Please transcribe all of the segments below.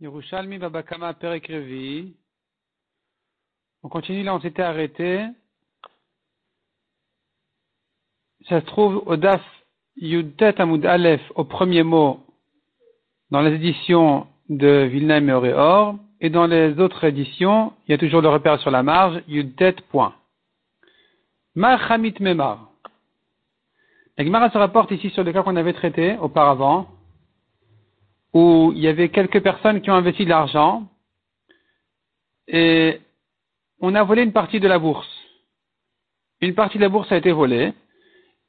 Yerushalmi Babakama Perekrevi. On continue là, on s'était arrêté. Ça se trouve au DAF Yudtet Amud Aleph au premier mot dans les éditions de Vilna et Auréor. Et dans les autres éditions, il y a toujours le repère sur la marge, Yudtet point. Marhamit Memar. La Gemara se rapporte ici sur le cas qu'on avait traité auparavant où il y avait quelques personnes qui ont investi de l'argent et on a volé une partie de la bourse. Une partie de la bourse a été volée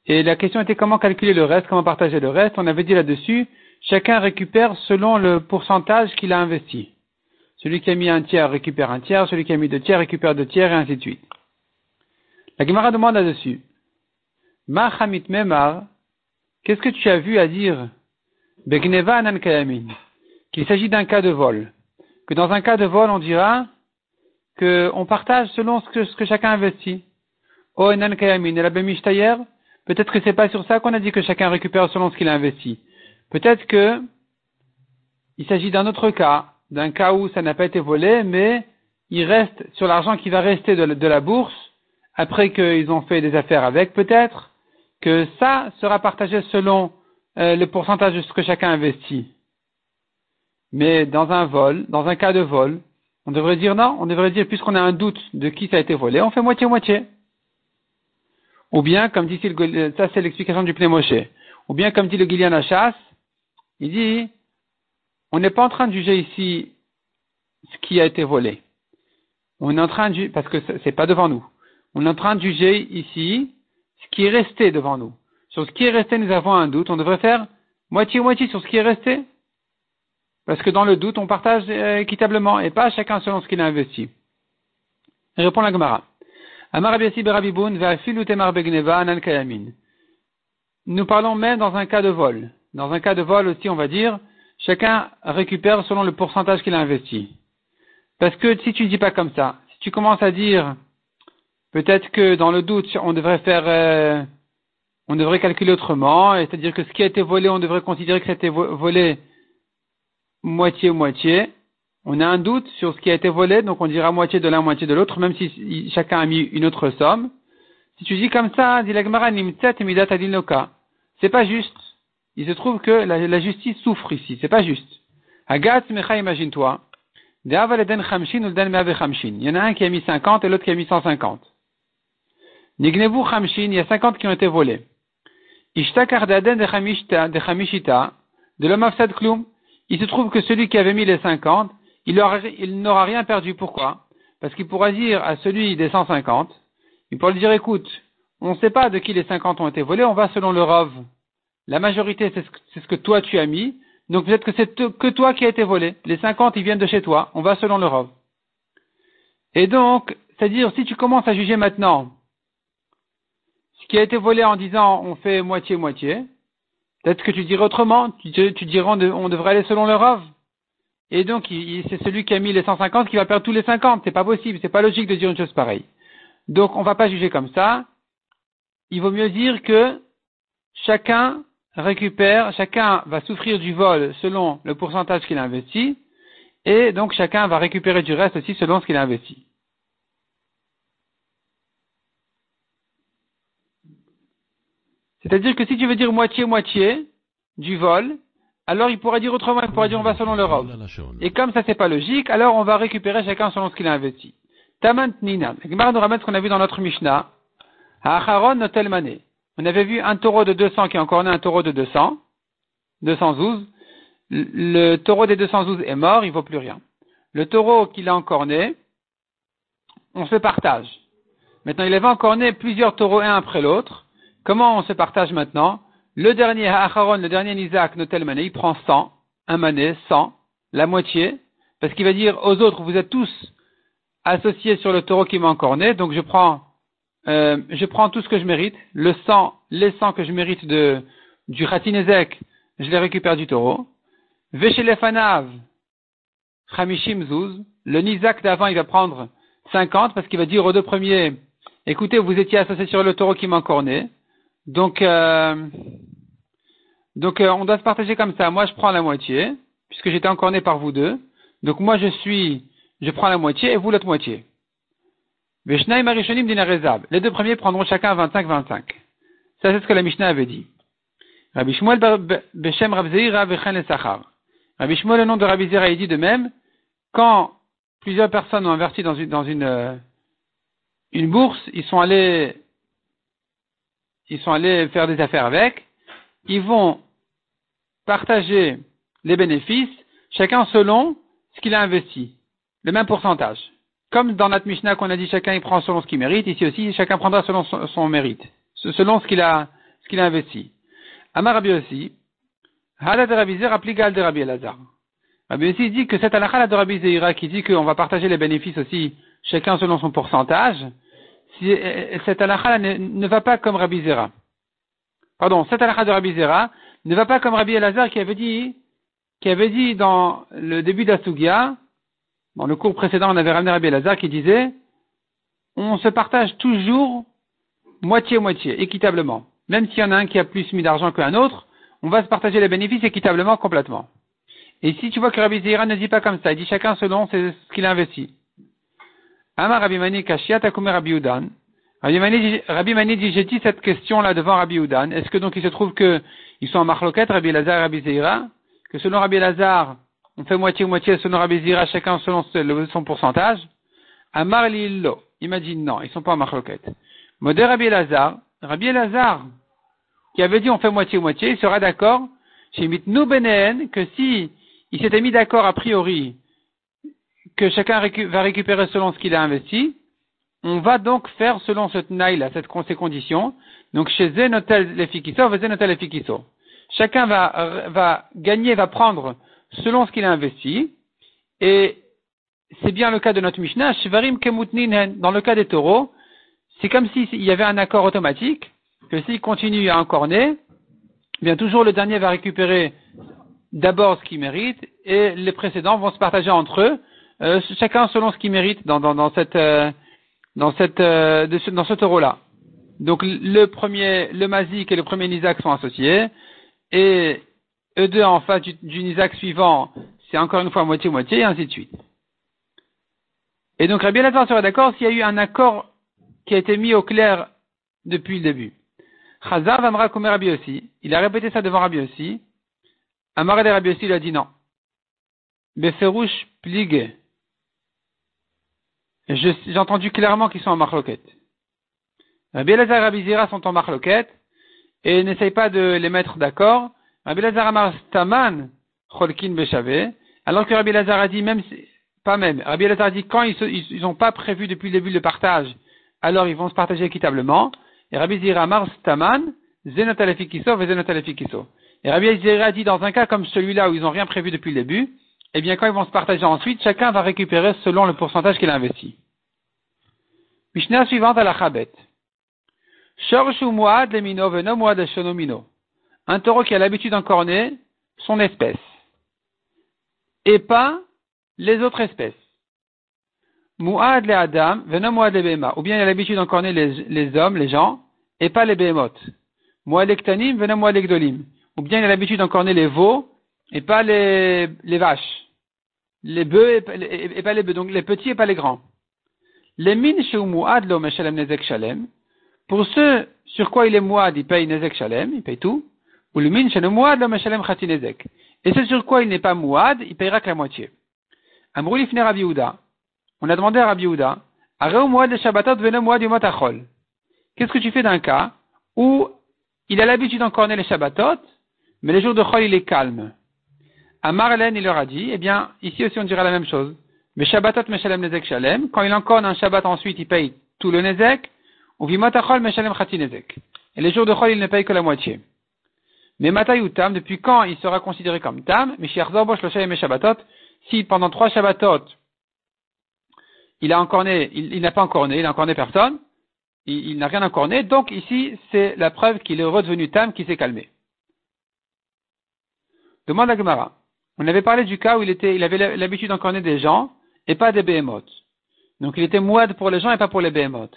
et la question était comment calculer le reste, comment partager le reste. On avait dit là-dessus, chacun récupère selon le pourcentage qu'il a investi. Celui qui a mis un tiers récupère un tiers, celui qui a mis deux tiers récupère deux tiers et ainsi de suite. La Gemara demande là-dessus, Ma Memar, qu'est-ce que tu as vu à dire qu'il s'agit d'un cas de vol. Que dans un cas de vol, on dira qu'on partage selon ce que, ce que chacun investit. Oh, Enan Kayamin, peut-être que c'est pas sur ça qu'on a dit que chacun récupère selon ce qu'il a investi. Peut-être que il s'agit d'un autre cas, d'un cas où ça n'a pas été volé, mais il reste sur l'argent qui va rester de la bourse, après qu'ils ont fait des affaires avec, peut-être, que ça sera partagé selon euh, le pourcentage de ce que chacun investit. Mais dans un vol, dans un cas de vol, on devrait dire non, on devrait dire puisqu'on a un doute de qui ça a été volé, on fait moitié-moitié. Ou bien, comme dit le, ça c'est l'explication du pnémoché. Ou bien, comme dit le Achas, il dit, on n'est pas en train de juger ici ce qui a été volé. On est en train de parce que c'est pas devant nous. On est en train de juger ici ce qui est resté devant nous. Sur ce qui est resté, nous avons un doute. On devrait faire moitié-moitié sur ce qui est resté. Parce que dans le doute, on partage euh, équitablement et pas chacun selon ce qu'il a investi. répond la Gemara. Nous parlons même dans un cas de vol. Dans un cas de vol aussi, on va dire, chacun récupère selon le pourcentage qu'il a investi. Parce que si tu ne dis pas comme ça, si tu commences à dire, peut-être que dans le doute, on devrait faire euh, on devrait calculer autrement, c'est-à-dire que ce qui a été volé, on devrait considérer que c'était volé moitié-moitié. On a un doute sur ce qui a été volé, donc on dira moitié de l'un, moitié de l'autre, même si chacun a mis une autre somme. Si tu dis comme ça, C'est pas juste. Il se trouve que la, justice souffre ici. C'est pas juste. Mecha, imagine-toi. Il y en a un qui a mis 50 et l'autre qui a mis 150. Nignevu chamshin, il y a 50 qui ont été volés. De l'homme Kloum, il se trouve que celui qui avait mis les 50, il n'aura rien perdu. Pourquoi? Parce qu'il pourra dire à celui des 150, il pourra lui dire, écoute, on ne sait pas de qui les 50 ont été volés, on va selon le Rov. La majorité, c'est ce, que toi tu as mis, donc peut-être que c'est que toi qui as été volé. Les 50, ils viennent de chez toi, on va selon le Rov. Et donc, c'est-à-dire, si tu commences à juger maintenant qui a été volé en disant on fait moitié-moitié, peut-être que tu dirais autrement, tu, tu dirais on, devrait aller selon le Rav. Et donc, c'est celui qui a mis les 150 qui va perdre tous les 50. C'est pas possible, c'est pas logique de dire une chose pareille. Donc, on va pas juger comme ça. Il vaut mieux dire que chacun récupère, chacun va souffrir du vol selon le pourcentage qu'il a investi, et donc chacun va récupérer du reste aussi selon ce qu'il a investi. C'est-à-dire que si tu veux dire moitié-moitié du vol, alors il pourrait dire autrement, il pourrait dire on va selon l'Europe. Et comme ça c'est pas logique, alors on va récupérer chacun selon ce qu'il a investi. Tamant Nina. nous ramène ce qu'on a vu dans notre Mishnah. Acharon Notelmane. On avait vu un taureau de 200 qui a encore né un taureau de 200. 212. Le taureau des 212 est mort, il vaut plus rien. Le taureau qu'il a encore né, on se partage. Maintenant, il avait encore né plusieurs taureaux un après l'autre. Comment on se partage maintenant Le dernier Acharon, le dernier Isaac, Notel Mané, il prend 100, un mané, 100, la moitié, parce qu'il va dire aux autres, vous êtes tous associés sur le taureau qui m'a donc je prends, euh, je prends tout ce que je mérite, le sang, les 100 que je mérite de, du Khatinezek, je les récupère du taureau. Veshelefanav, Chamishim Zuz, le Nizak d'avant, il va prendre 50 parce qu'il va dire aux deux premiers, écoutez, vous étiez associés sur le taureau qui m'a. Donc, euh, donc euh, on doit se partager comme ça. Moi, je prends la moitié, puisque j'étais encore né par vous deux. Donc moi je suis, je prends la moitié et vous l'autre moitié. Les deux premiers prendront chacun 25-25. Ça c'est ce que la Mishnah avait dit. Rabbi Shmuel Beshem. Rabbi Shmuel, le nom de Rabbi Zera, il dit de même, quand plusieurs personnes ont investi dans une, dans une, euh, une bourse, ils sont allés, ils sont allés faire des affaires avec, ils vont partager les bénéfices, chacun selon ce qu'il a investi, le même pourcentage. Comme dans notre Mishnah qu'on a dit chacun il prend selon ce qu'il mérite, ici aussi chacun prendra selon son, mérite, selon ce qu'il a, ce a investi. Amar Rabbi aussi, Hala de Rabbi applique de Rabbi Elazar. Rabbi aussi dit que cette halakha de Rabbi Zeira qui dit qu'on va partager les bénéfices aussi chacun selon son pourcentage, si, cette halakha ne, ne, va pas comme Rabbi Zera. Pardon, cette halakha de Rabbi Zera ne va pas comme Rabbi Elazar qui avait dit, qui avait dit dans le début d'Asugia, dans le cours précédent, on avait ramené Rabbi Elazar qui disait, on se partage toujours moitié-moitié, équitablement. Même s'il y en a un qui a plus mis d'argent qu'un autre, on va se partager les bénéfices équitablement, complètement. Et si tu vois que Rabbi Zera ne dit pas comme ça, il dit chacun selon ce qu'il a investi. Amar Rabbi Mani Kashiat Rabbi Udan. Rabbi Mani dit, j'ai dit cette question-là devant Rabbi Udan. Est-ce que donc il se trouve que ils sont en marloquette, Rabbi Lazar et Rabbi Zeira, que selon Rabbi Lazar, on fait moitié moitié, selon Rabbi Zeira, chacun selon son pourcentage? Amar Lillo, il m'a dit non, ils sont pas en marloquette. Modé Rabbi Lazar, Rabbi Lazar, qui avait dit on fait moitié moitié, il sera d'accord chez Mitnou Benen que si il s'était mis d'accord a priori que chacun va récupérer selon ce qu'il a investi, on va donc faire selon ce tnaï là, cette, ces conditions, donc chez Zenotel Lefikiso, Zenotel Lefikiso. Chacun va, gagner, va prendre selon ce qu'il a investi. Et c'est bien le cas de notre Mishnah, Shivarim dans le cas des taureaux, c'est comme s'il y avait un accord automatique, que s'il continue à encorner, eh bien toujours le dernier va récupérer d'abord ce qu'il mérite, et les précédents vont se partager entre eux, euh, chacun selon ce qu'il mérite dans, dans, dans cette, euh, dans cette, euh, dans ce taureau-là. Donc le premier, le Mazik et le premier Nizak sont associés, et eux deux en face du, Nizak suivant, c'est encore une fois moitié-moitié, et ainsi de suite. Et donc Rabbi Elazar serait d'accord s'il y a eu un accord qui a été mis au clair depuis le début. Chazar Vamra Kumer Rabbi aussi, il a répété ça devant Rabbi aussi. Amar de Rabbi aussi, il a dit non. Beferush Plige. J'ai entendu clairement qu'ils sont en marloquette. Rabbi Elazar et Rabbi Zira sont en marloquette et n'essaye pas de les mettre d'accord. Rabbi Elazar Amar Staman Cholkin alors que Rabbi Elazar a dit même, pas même, Rabbi Elazar a dit quand ils n'ont pas prévu depuis le début le partage, alors ils vont se partager équitablement. Et Rabbi Zira Amar Staman Zenot Alefikiso et Et Rabbi Zira a dit dans un cas comme celui-là où ils n'ont rien prévu depuis le début, eh bien quand ils vont se partager ensuite, chacun va récupérer selon le pourcentage qu'il a investi. Mishnah suivante à la Chabet. Un taureau qui a l'habitude d'encorner son espèce. Et pas les autres espèces. Muad le Adam, muad le Bema. Ou bien il a l'habitude d'encorner les, les hommes, les gens, et pas les Behemot. Muad le Ktanim, muad le. Ou bien il a l'habitude d'encorner les veaux, et pas les, vaches. Les bœufs et, pas les bœufs. Donc les petits et pas les grands. Les mines chez Muad lo Meshalem Nezek Shalem. Pour ceux sur quoi il est mouad, il paye nezek shalem, il paye tout. Ou le min le mouad le meshalem chati nezek. Et ceux sur quoi il n'est pas mouad, il payera que la moitié. Amrouli fner Rabbi On a demandé à Rabbi Yehuda, Areu mouad le shabbatot vene mouad yomot achol. Qu'est-ce que tu fais d'un cas où il a l'habitude d'encorner les shabbatot, mais les jours de chol il est calme? À Marlène, il leur a dit, eh bien, ici aussi on dira la même chose. Mais shabbatot meshalem nezek shalem, quand il encorne un shabbat ensuite, il paye tout le nezek, et les jours de Chol, il ne paye que la moitié. Mais Matay ou Tam, depuis quand il sera considéré comme Tam, si pendant trois Shabbatot, il a encore né, il, n'a pas encore né, il n'a encore né personne, il, n'a rien encore né, donc ici, c'est la preuve qu'il est redevenu Tam qui s'est calmé. Demande à Gemara. On avait parlé du cas où il était, il avait l'habitude d'encorner des gens et pas des behemoths. Donc il était mouad pour les gens et pas pour les behemoths.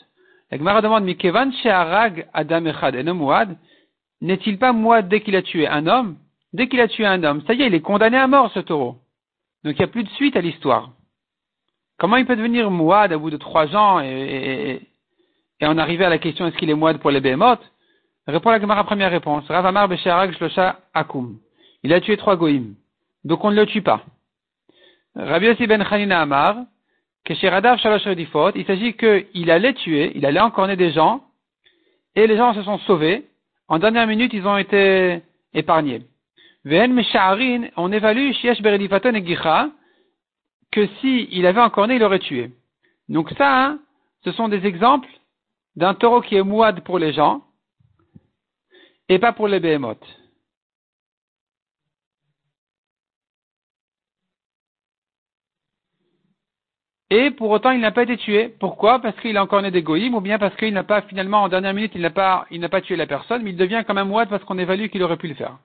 La Gemara demande, Mikevan Sheharag Adam Echad Mouad, n'est-il pas mouad dès qu'il a tué un homme? Dès qu'il a tué un homme, ça y est, il est condamné à mort ce taureau. Donc il n'y a plus de suite à l'histoire. Comment il peut devenir mouad à bout de trois ans et, et, et en arriver à la question est-ce qu'il est mouad pour les behemoth Répond la Gemara première réponse. Ravamar Besharag Shlosha Akum. Il a tué trois goïms. Donc on ne le tue pas. Rabbi Yossi ben Chanina Amar, que chez Radav Shalosh Redifot, il s'agit qu'il allait tuer, il allait encorner des gens, et les gens se sont sauvés. En dernière minute, ils ont été épargnés. Ven Mesha'arin, on évalue Shiesh Beredifaton et Gicha, que si il avait encorné, il aurait tué. Donc ça, hein, ce sont des exemples d'un taureau qui est mouad pour les gens, et pas pour les behemoths. Et pour autant, il n'a pas été tué. Pourquoi? Parce qu'il a encore né des ou bien parce qu'il n'a pas, finalement, en dernière minute, il n'a pas, tué la personne, mais il devient quand même mouad parce qu'on évalue qu'il aurait pu le faire.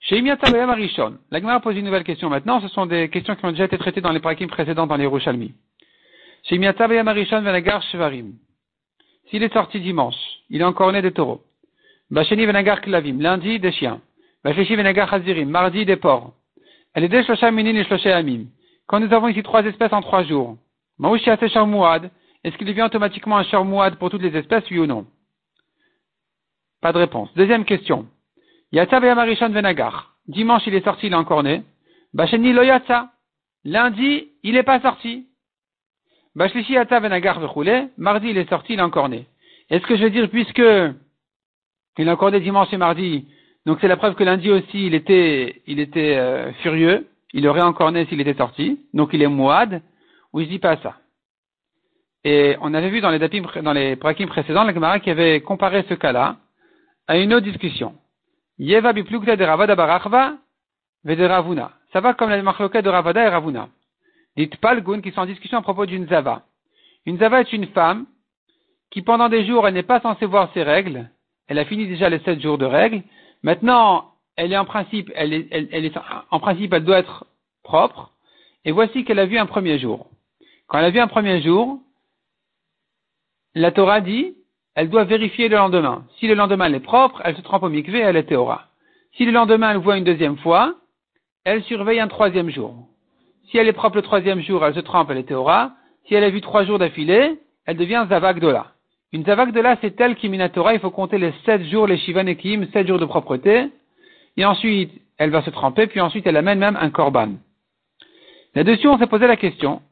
Chez Arishon, la Gemara pose une nouvelle question maintenant. Ce sont des questions qui ont déjà été traitées dans les prakim précédents dans les Rouchalmi. Chez Arishon Venagar Shevarim. S'il est sorti dimanche, il est encore né des taureaux. Bacheni Venagar Klavim, lundi des chiens. Bacheshi Venagar Chazirim, mardi des porcs. Elle est des Shlosham Minin et Amim. Quand nous avons ici trois espèces en trois jours, Maouchi Mouad, est-ce qu'il devient automatiquement un Sharmouad pour toutes les espèces, oui ou non? Pas de réponse. Deuxième question. Yatsa Marishan Venagar. Dimanche, il est sorti, il est encore né. Bacheni Loyatsa. Lundi, il n'est pas sorti. Bashlishi Yatsa Venagar Vechoulé. Mardi, il est sorti, il est encore né. Est-ce que je veux dire, puisque il est encore né dimanche et mardi, donc c'est la preuve que lundi aussi, il était, il était euh, furieux il aurait encore né s'il était sorti, donc il est mouad, ou il dit pas ça. Et on avait vu dans les dapim, dans les précédents, la Gemara qui avait comparé ce cas-là à une autre discussion. Yeva barachva Ravuna. Ça va comme la marloquette de Ravada et Ravuna. Dites Palgun qui sont en discussion à propos d'une Zava. Une Zava est une femme qui pendant des jours elle n'est pas censée voir ses règles. Elle a fini déjà les sept jours de règles. Maintenant, elle est en principe, elle est, elle, est, en principe, elle doit être propre. Et voici qu'elle a vu un premier jour. Quand elle a vu un premier jour, la Torah dit, elle doit vérifier le lendemain. Si le lendemain elle est propre, elle se trempe au mikvé, elle est théora. Si le lendemain elle voit une deuxième fois, elle surveille un troisième jour. Si elle est propre le troisième jour, elle se trempe, elle est théora. Si elle a vu trois jours d'affilée, elle devient zavagdola. Une zavagdola, c'est elle qui minatora, il faut compter les sept jours, les shivanekim, sept jours de propreté et ensuite elle va se tremper, puis ensuite elle amène même un korban. Là-dessus, on s'est posé la question,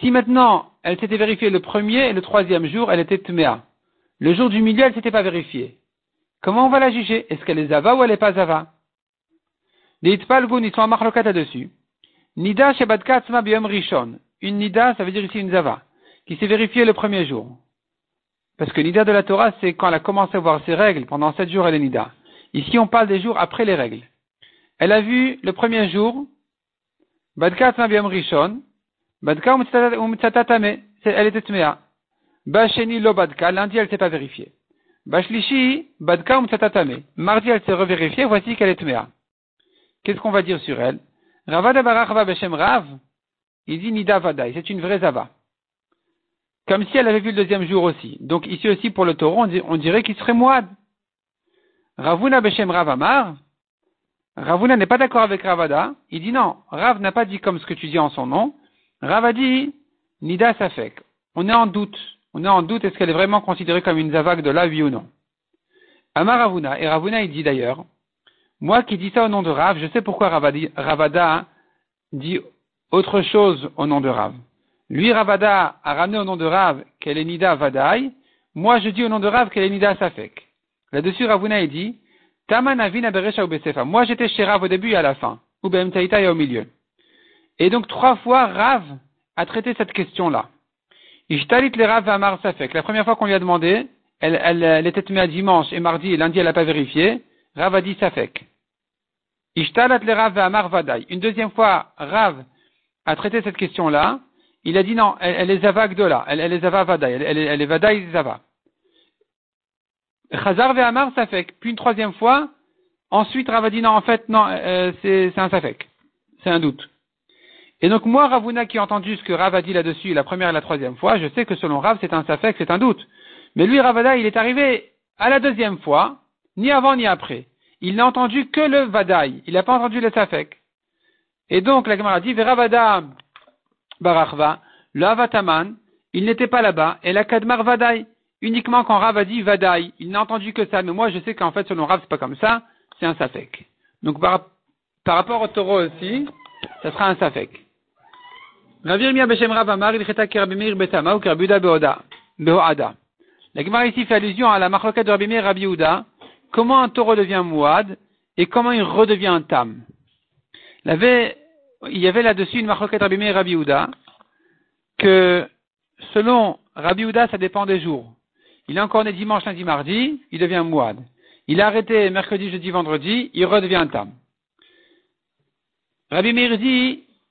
si maintenant elle s'était vérifiée le premier et le troisième jour, elle était tmea. Le jour du milieu, elle s'était pas vérifiée. Comment on va la juger? Est-ce qu'elle est zava ou elle est pas zava? Les itpalgun, ils sont en marlokat dessus Nida shebadkatzma biyom rishon. Une nida, ça veut dire ici une zava, qui s'est vérifiée le premier jour. Parce que nida de la Torah, c'est quand elle a commencé à voir ses règles, pendant sept jours, elle est nida. Ici, on parle des jours après les règles. Elle a vu le premier jour, Badka Rishon, Badka elle était Tmea. Basheni lo Badka, lundi elle s'est pas vérifiée. Bashlishi, Badka Mardi elle s'est revérifiée, voici qu'elle est Tmea. Qu'est-ce qu'on va dire sur elle? Ravada Barachva Beshem Rav, il dit Nida Vadaï, c'est une vraie Zava. Comme si elle avait vu le deuxième jour aussi. Donc ici aussi pour le taureau, on dirait qu'il serait moide. Ravuna Beshem Ravamar, Ravuna n'est pas d'accord avec Ravada. Il dit non, Rav n'a pas dit comme ce que tu dis en son nom. Rav a dit Nida Safek. On est en doute. On est en doute est-ce qu'elle est vraiment considérée comme une zavag de la vie ou non. Amar Ravuna, et Ravuna il dit d'ailleurs, moi qui dis ça au nom de Rav, je sais pourquoi Ravada dit autre chose au nom de Rav. Lui, Ravada a ramené au nom de Rav qu'elle est Nida Vadaï. Moi, je dis au nom de Rav qu'elle est Nida Safek. Là-dessus, Ravuna, dit, Moi, j'étais chez Rav au début et à la fin. Ou et au milieu. Et donc, trois fois, Rav a traité cette question-là. Ishtalit le Rav Amar Safek. La première fois qu'on lui a demandé, elle, elle, elle était à dimanche et mardi et lundi, elle n'a pas vérifié. Rav a dit Safek. Ishtalat le Rav Amar. Une deuxième fois, Rav a traité cette question-là. Il a dit non, elle, est Zava Gdola. Elle, elle est Zava Vadaï. Elle, elle, elle est Vadaï Zava. Chazar ve'amar safek. Puis une troisième fois, ensuite Rav a dit non, en fait, non, euh, c'est un safek. C'est un doute. Et donc moi, Ravuna, qui a entendu ce que Rav a dit là-dessus la première et la troisième fois, je sais que selon Rav, c'est un safek, c'est un doute. Mais lui, Ravada, il est arrivé à la deuxième fois, ni avant ni après. Il n'a entendu que le vadaï. Il n'a pas entendu le safek. Et donc, la Gemara dit, Veravada Barachva, le Avataman, il n'était pas là-bas, et la Kadmar Vadaï, uniquement quand Rav a dit Vadaï, il n'a entendu que ça, mais moi je sais qu'en fait selon Rav c'est pas comme ça, c'est un Safek. Donc par, rapport au taureau aussi, ça sera un Safek. Ou Kerabuda Behoada. La Gemara ici fait allusion à la marloquette de Rabbi Meir Rabbi comment un taureau devient mouad et comment il redevient un tam? Il y avait, là-dessus une marloquette Rabbi Meir Rabbi que selon Rabbi Houda, ça dépend des jours. Il est encore né dimanche, lundi, mardi, il devient mouad. Il est arrêté mercredi, jeudi, vendredi, il redevient tam. Rabbi Meir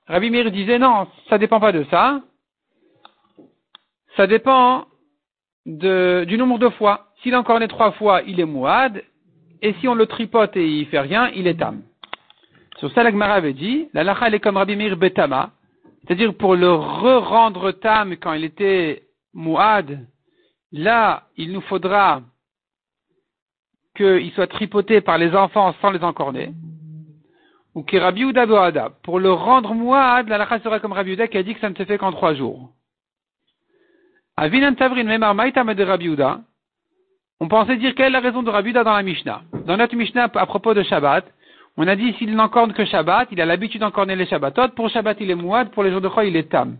Rabbi Meir disait non, ça dépend pas de ça. Ça dépend du nombre de fois. S'il encore né trois fois, il est mouad, et si on le tripote et il fait rien, il est tam. Sur ça, la avait dit, la lacha, elle est comme Rabbi Meir betama, c'est-à-dire pour le re-rendre tam quand il était mouad, là, il nous faudra qu'il soit tripoté par les enfants sans les encorner. Ou que Rabbi Uda Pour le rendre mouad, la lacha sera comme Rabbi qui a dit que ça ne se fait qu'en trois jours. Avinan Tavrin Memar de Rabbi. On pensait dire quelle est la raison de Rabbi dans la Mishnah. Dans notre Mishnah à propos de Shabbat, on a dit s'il n'encorne que Shabbat, il a l'habitude d'encorner les Shabbatot. Pour Shabbat, il est mouad, pour les jours de Choy, il est tam.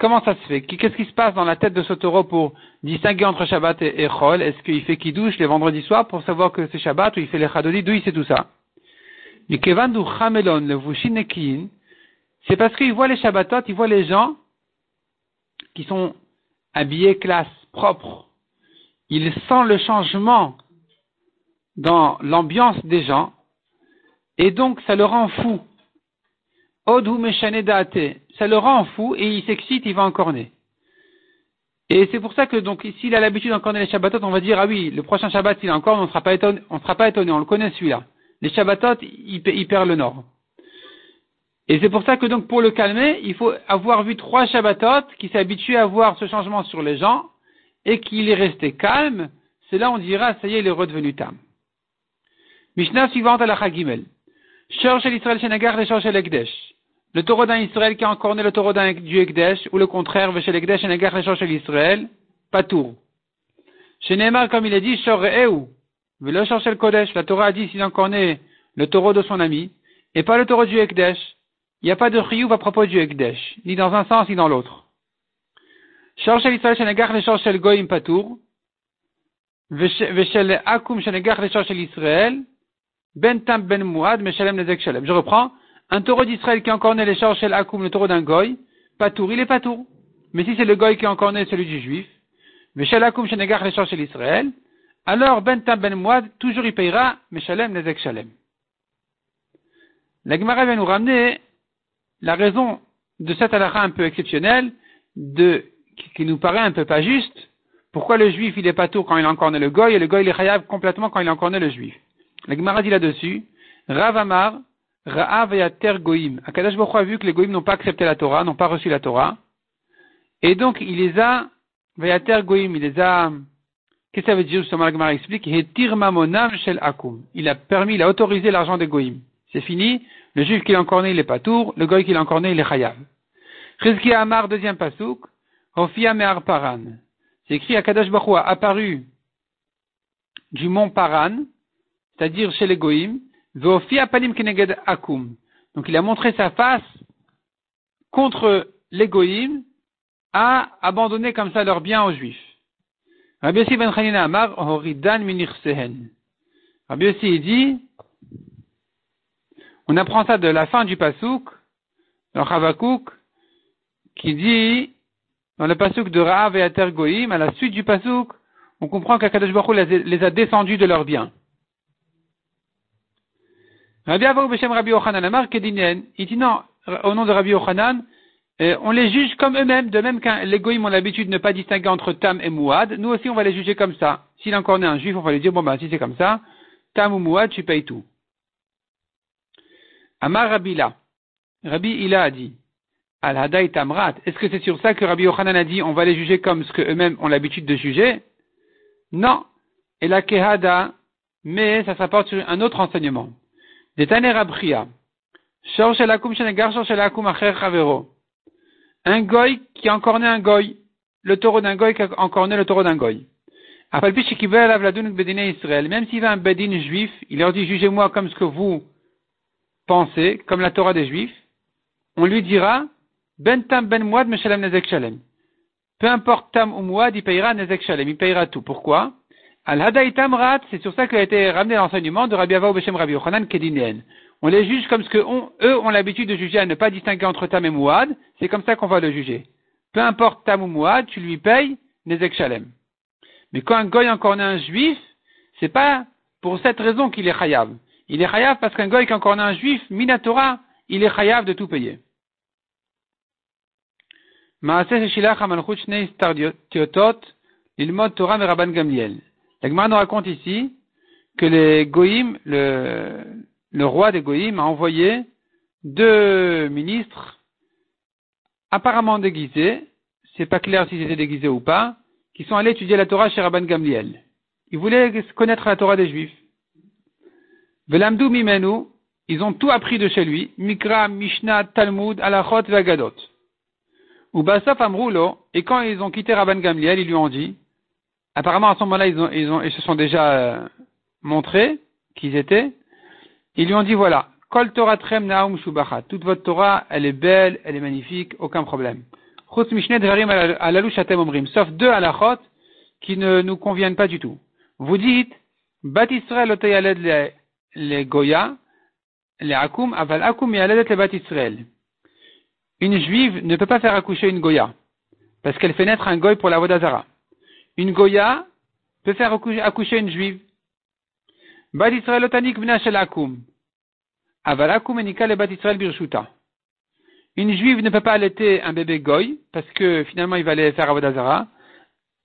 Comment ça se fait? Qu'est-ce qui se passe dans la tête de ce taureau pour distinguer entre Shabbat et, Chol? Est-ce qu'il fait douche les vendredis soirs pour savoir que c'est Shabbat ou il fait les Chadodi D'où il tout ça? C'est parce qu'il voit les Shabbatot, il voit les gens qui sont habillés classe, propres. Il sent le changement dans l'ambiance des gens et donc, ça le rend fou. Ça le rend fou et il s'excite, il va encorner. Et c'est pour ça que, donc, s'il a l'habitude d'encorner les Shabbatot, on va dire, ah oui, le prochain Shabbat, il encore, on ne sera pas étonné, on sera pas étonné, on le connaît celui-là. Les Shabbatot, il, perd le nord. Et c'est pour ça que donc pour le calmer, il faut avoir vu trois Shabbatot qui habitué à voir ce changement sur les gens et qu'il est resté calme. C'est là on dira, ça y est, il est redevenu tam. Mishnah suivante à la Chagimel. Le taureau d'un Israël qui a encore né le taureau d'un du Ekdesh, ou le contraire, chez l'Ekdesh, Shenagar le l'Israël, Patour. Chez Neymar, comme il a dit, Shor Eou, le le Kodesh, la Torah a dit s'il a encore né le taureau de son ami, et pas le taureau du Ekdesh. Il n'y a pas de Chiyuv à propos du Ekdesh, ni dans un sens, ni dans l'autre. Shor Shel Israël, Shenagar le Shel Goyim Patour, Veshel Akum Shenagar le Shel Israël, ben tam ben muad, meshalem nezek shalem. Je reprends. Un taureau d'Israël qui né les charges shel akum, le taureau d'un goy, patour, il est patour. Mais si c'est le goy qui né celui du juif, meshalem akum shenegar les charges shel Israël, alors ben tam ben muad, toujours il payera meshalem nezek shalem. La Gemara vient nous ramener la raison de cette halakha un peu exceptionnelle, de, qui, nous paraît un peu pas juste, pourquoi le juif il est patour quand il né le goy et le goy il est chayav complètement quand il né le juif? La Gemara dit là-dessus, Rav Amar, Ra'av Goïm. Akadash Baruch a vu que les Goïm n'ont pas accepté la Torah, n'ont pas reçu la Torah. Et donc, il les a, Vayater Goïm, il les a, qu'est-ce que ça veut dire justement la Gemara explique, Shel Akum. Il a permis, il a autorisé l'argent des Goïm. C'est fini. Le juif qui l'a encore né, il est pas tour. Le goy qui l'a encore né, il est chayav. Rizki Amar, deuxième pasouk. Paran. C'est écrit, Akadash Baruch apparu du mont Paran, c'est-à-dire chez les Goïm, akum. Donc il a montré sa face contre les Goïm à abandonner comme ça leurs biens aux Juifs. Rabbi Yossi ben Chanina Amar, Horidan sehen. Rabbi Yossi dit, on apprend ça de la fin du Pasouk, dans Chavakouk, qui dit, dans le Pasouk de Ra'av et Ater Goïm, à la suite du Pasouk, on comprend qu'Akadosh Baruch les a descendus de leurs biens. Rabbi Rabbi Amar il dit non, au nom de Rabbi Yochanan, euh, on les juge comme eux-mêmes, de même qu'un les goïms ont l'habitude de ne pas distinguer entre Tam et Mouad, nous aussi on va les juger comme ça. S'il encore né un juif, on va lui dire, bon ben si c'est comme ça, Tam ou Mouad, tu payes tout. Amar Rabbi La, Rabbi Ila a dit, Al Hadaï Tamrat, est-ce que c'est sur ça que Rabbi Yochanan a dit, on va les juger comme ce qu'eux-mêmes ont l'habitude de juger? Non. Et la Kehada, mais ça s'apporte sur un autre enseignement. Un goy qui a encore né un goy. Le taureau d'un goy qui a encore né le taureau d'un goy. Même s'il va un bedin juif, il leur dit jugez-moi comme ce que vous pensez, comme la Torah des juifs. On lui dira ben tam ben muad shalem. Peu importe tam ou muad, il payera nezek shalem, il payera tout. Pourquoi? Al hadaitam rat, c'est sur ça qu'a été ramené l'enseignement de Rabbi Ava Beshem Rabbi Yochanan Kedinien. On les juge comme ce que eux ont l'habitude de juger à ne pas distinguer entre tam et muad, c'est comme ça qu'on va le juger. Peu importe tam ou muad, tu lui payes nezek shalem. Mais quand un goy encore né un juif, c'est pas pour cette raison qu'il est chayav. Il est chayav parce qu'un goy qui encore né un juif, minatora, il est chayav de tout payer. Shilach Amalchut Shnei Torah Rabban Gamliel. L'Agmar nous raconte ici que les le roi des Goïm a envoyé deux ministres apparemment déguisés, c'est pas clair s'ils étaient déguisés ou pas, qui sont allés étudier la Torah chez Rabban Gamliel. Ils voulaient connaître la Torah des Juifs. Velamdu Mimenu, ils ont tout appris de chez lui, Mikra, Mishnah, Talmud, Alachot, Vagadot. Ou Basaf Amroulo, et quand ils ont quitté Rabban Gamliel, ils lui ont dit, apparemment à ce moment-là, ils, se sont déjà euh, montrés qu'ils étaient, ils lui ont dit voilà, Kol Torah Trem toute votre Torah, elle est belle, elle est magnifique, aucun problème. Sauf deux halachot qui ne nous conviennent pas du tout. Vous dites, Bat Israël les, Goya, les Akum, aval Akum les Bat Israël. Une juive ne peut pas faire accoucher une Goya, parce qu'elle fait naître un Goy pour la Vodazara. Une Goya peut faire accoucher une juive. Bat Israël otanik vna shel Akum. Aval Akum enika le Bat birshuta. Une juive ne peut pas allaiter un bébé goy, parce que finalement il va aller faire Avodazara.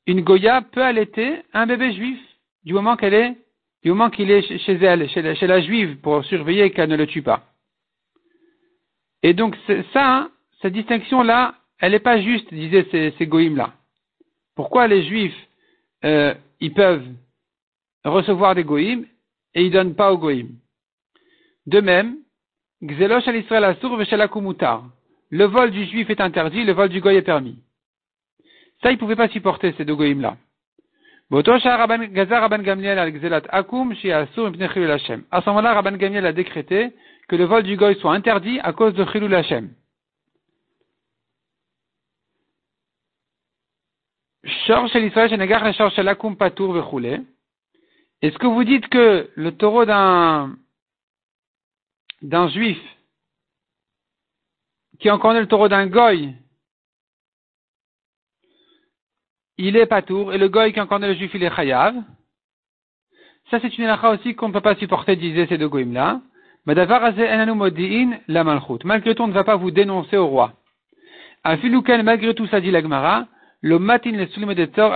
Une goya peut allaiter un bébé juif, du moment qu'elle est, du moment qu'il est chez elle, chez la, juive, pour surveiller qu'elle ne le tue pas. Et donc ça, hein, cette distinction-là, elle n'est pas juste, disaient ces, ces goïms-là. Pourquoi les juifs, euh, ils peuvent recevoir des goïms et ils donnent pas aux goïms De même, Gzelosh al Israël asur le vol du juif est interdit, le vol du goy est permis. Ça, ils ne pouvaient pas supporter ces deux goïms-là. À ce moment-là, Rabban Gamliel a décrété que le vol du goy soit interdit à cause de Chilul Hashem. Est-ce que vous dites que le taureau d'un d'un juif qui en connaît le taureau d'un goy, il est patour, et le goy qui en connaît le juif, il est chayav? Ça, c'est une halakha aussi qu'on ne peut pas supporter, disaient ces deux goïms-là. Malgré tout, on ne va pas vous dénoncer au roi. malgré tout, ça dit l'agmara, le matin le sulim de Tzor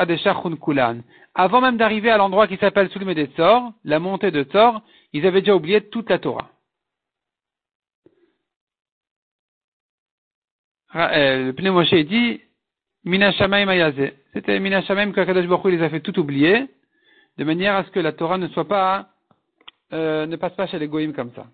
kulan. Avant même d'arriver à l'endroit qui s'appelle sulim de Tzor, la montée de Tzor, ils avaient déjà oublié toute la Torah. Euh, le Pneu Moshe dit Mina Shamaim C'était Mina Shamaim que Kadosh Baruch les a fait tout oublier, de manière à ce que la Torah ne soit pas, euh, ne passe pas chez les goïms comme ça.